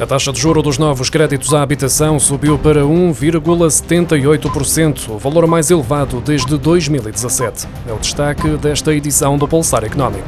A taxa de juro dos novos créditos à habitação subiu para 1,78%, o valor mais elevado desde 2017. É o destaque desta edição do Pulsar Económico.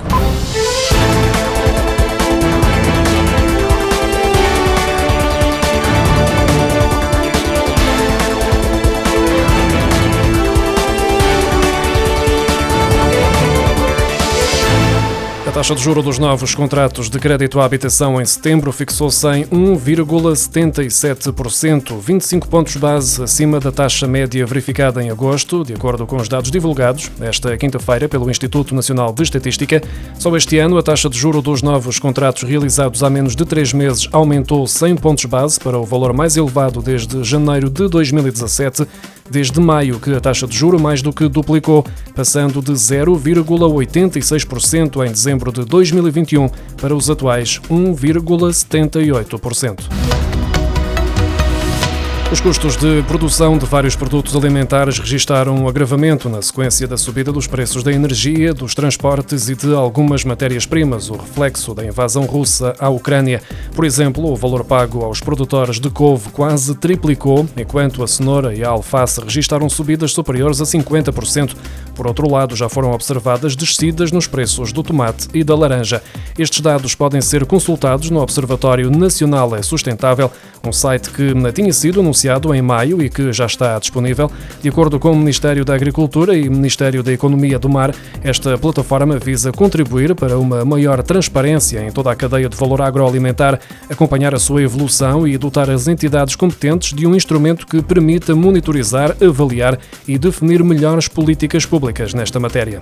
Taxa de juro dos novos contratos de crédito à habitação em setembro fixou-se em 1,77%, 25 pontos base acima da taxa média verificada em agosto, de acordo com os dados divulgados esta quinta-feira pelo Instituto Nacional de Estatística. Só este ano, a taxa de juro dos novos contratos realizados há menos de três meses aumentou 100 pontos base para o valor mais elevado desde janeiro de 2017 desde maio, que a taxa de juro mais do que duplicou, passando de 0,86% em dezembro de 2021 para os atuais 1,78%. Os custos de produção de vários produtos alimentares registaram um agravamento na sequência da subida dos preços da energia, dos transportes e de algumas matérias-primas, o reflexo da invasão russa à Ucrânia. Por exemplo, o valor pago aos produtores de couve quase triplicou, enquanto a cenoura e a alface registaram subidas superiores a 50%. Por outro lado, já foram observadas descidas nos preços do tomate e da laranja. Estes dados podem ser consultados no Observatório Nacional é Sustentável, um site que tinha sido anunciado em maio e que já está disponível. De acordo com o Ministério da Agricultura e Ministério da Economia do Mar, esta plataforma visa contribuir para uma maior transparência em toda a cadeia de valor agroalimentar, acompanhar a sua evolução e dotar as entidades competentes de um instrumento que permita monitorizar, avaliar e definir melhores políticas públicas nesta matéria.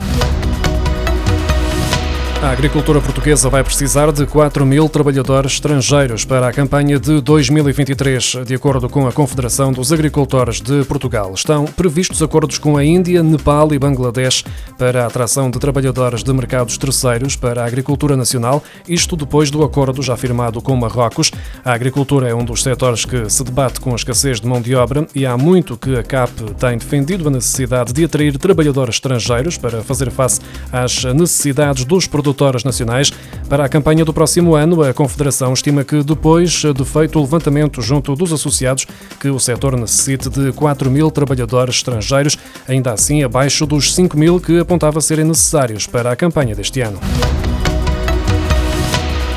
A agricultura portuguesa vai precisar de 4 mil trabalhadores estrangeiros para a campanha de 2023, de acordo com a Confederação dos Agricultores de Portugal. Estão previstos acordos com a Índia, Nepal e Bangladesh para a atração de trabalhadores de mercados terceiros para a agricultura nacional, isto depois do acordo já firmado com Marrocos. A agricultura é um dos setores que se debate com a escassez de mão de obra e há muito que a CAP tem defendido a necessidade de atrair trabalhadores estrangeiros para fazer face às necessidades dos produtores produtoras nacionais. Para a campanha do próximo ano, a Confederação estima que, depois de feito o levantamento junto dos associados, que o setor necessite de 4 mil trabalhadores estrangeiros, ainda assim abaixo dos 5 mil que apontava serem necessários para a campanha deste ano.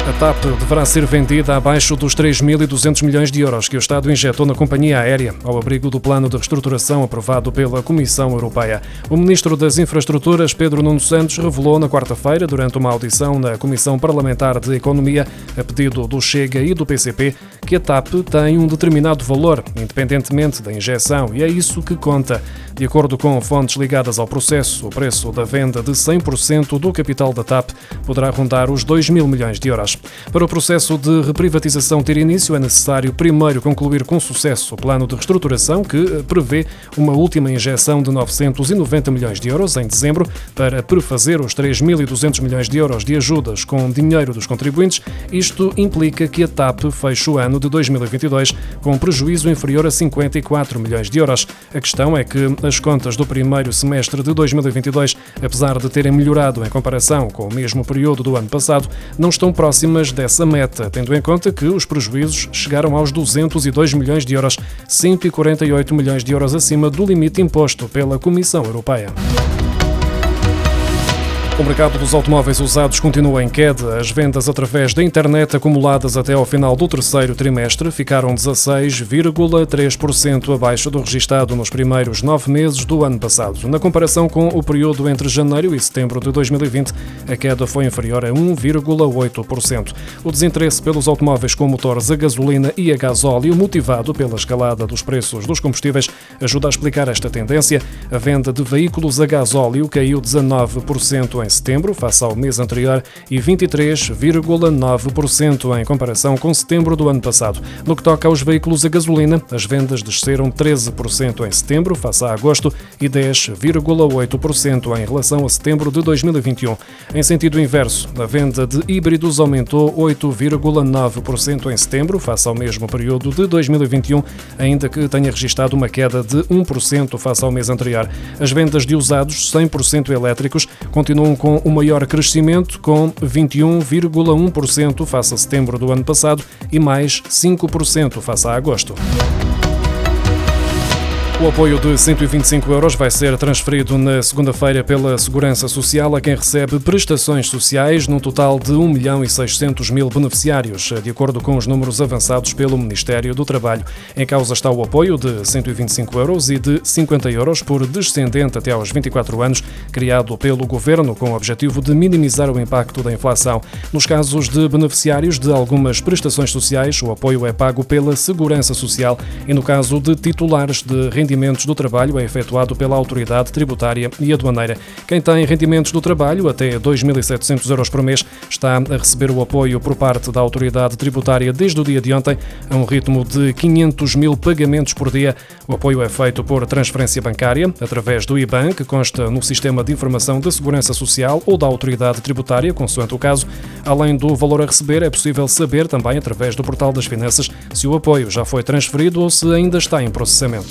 A TAP deverá ser vendida abaixo dos 3.200 milhões de euros que o Estado injetou na companhia aérea, ao abrigo do plano de reestruturação aprovado pela Comissão Europeia. O Ministro das Infraestruturas, Pedro Nuno Santos, revelou na quarta-feira, durante uma audição na Comissão Parlamentar de Economia, a pedido do Chega e do PCP, que a TAP tem um determinado valor, independentemente da injeção, e é isso que conta. De acordo com fontes ligadas ao processo, o preço da venda de 100% do capital da TAP poderá rondar os 2 mil milhões de euros. Para o processo de reprivatização ter início, é necessário primeiro concluir com sucesso o plano de reestruturação, que prevê uma última injeção de 990 milhões de euros em dezembro para prefazer os 3.200 milhões de euros de ajudas com dinheiro dos contribuintes. Isto implica que a TAP feche o ano de 2022 com prejuízo inferior a 54 milhões de euros. A questão é que as contas do primeiro semestre de 2022, apesar de terem melhorado em comparação com o mesmo período do ano passado, não estão próximas dessa meta, tendo em conta que os prejuízos chegaram aos 202 milhões de euros, 148 milhões de euros acima do limite imposto pela Comissão Europeia. O mercado dos automóveis usados continua em queda. As vendas através da internet acumuladas até ao final do terceiro trimestre ficaram 16,3% abaixo do registado nos primeiros nove meses do ano passado. Na comparação com o período entre janeiro e setembro de 2020, a queda foi inferior a 1,8%. O desinteresse pelos automóveis com motores a gasolina e a gasóleo, motivado pela escalada dos preços dos combustíveis, ajuda a explicar esta tendência. A venda de veículos a gasóleo caiu 19% em em setembro, face ao mês anterior, e 23,9% em comparação com setembro do ano passado. No que toca aos veículos a gasolina, as vendas desceram 13% em setembro, face a agosto, e 10,8% em relação a setembro de 2021. Em sentido inverso, a venda de híbridos aumentou 8,9% em setembro, face ao mesmo período de 2021, ainda que tenha registrado uma queda de 1% face ao mês anterior. As vendas de usados 100% elétricos continuam com o maior crescimento, com 21,1% face a setembro do ano passado e mais 5% face a agosto. O apoio de 125 euros vai ser transferido na segunda-feira pela Segurança Social a quem recebe prestações sociais, num total de 1 milhão e 600 mil beneficiários, de acordo com os números avançados pelo Ministério do Trabalho. Em causa está o apoio de 125 euros e de 50 euros por descendente até aos 24 anos, criado pelo Governo com o objetivo de minimizar o impacto da inflação. Nos casos de beneficiários de algumas prestações sociais, o apoio é pago pela Segurança Social e no caso de titulares de rendimentos rendimentos do trabalho é efetuado pela autoridade tributária e aduaneira. Quem tem rendimentos do trabalho até 2.700 euros por mês está a receber o apoio por parte da autoridade tributária desde o dia de ontem, a um ritmo de 500 mil pagamentos por dia. O apoio é feito por transferência bancária, através do IBAN, que consta no Sistema de Informação da Segurança Social ou da autoridade tributária, consoante o caso. Além do valor a receber, é possível saber também, através do Portal das Finanças, se o apoio já foi transferido ou se ainda está em processamento.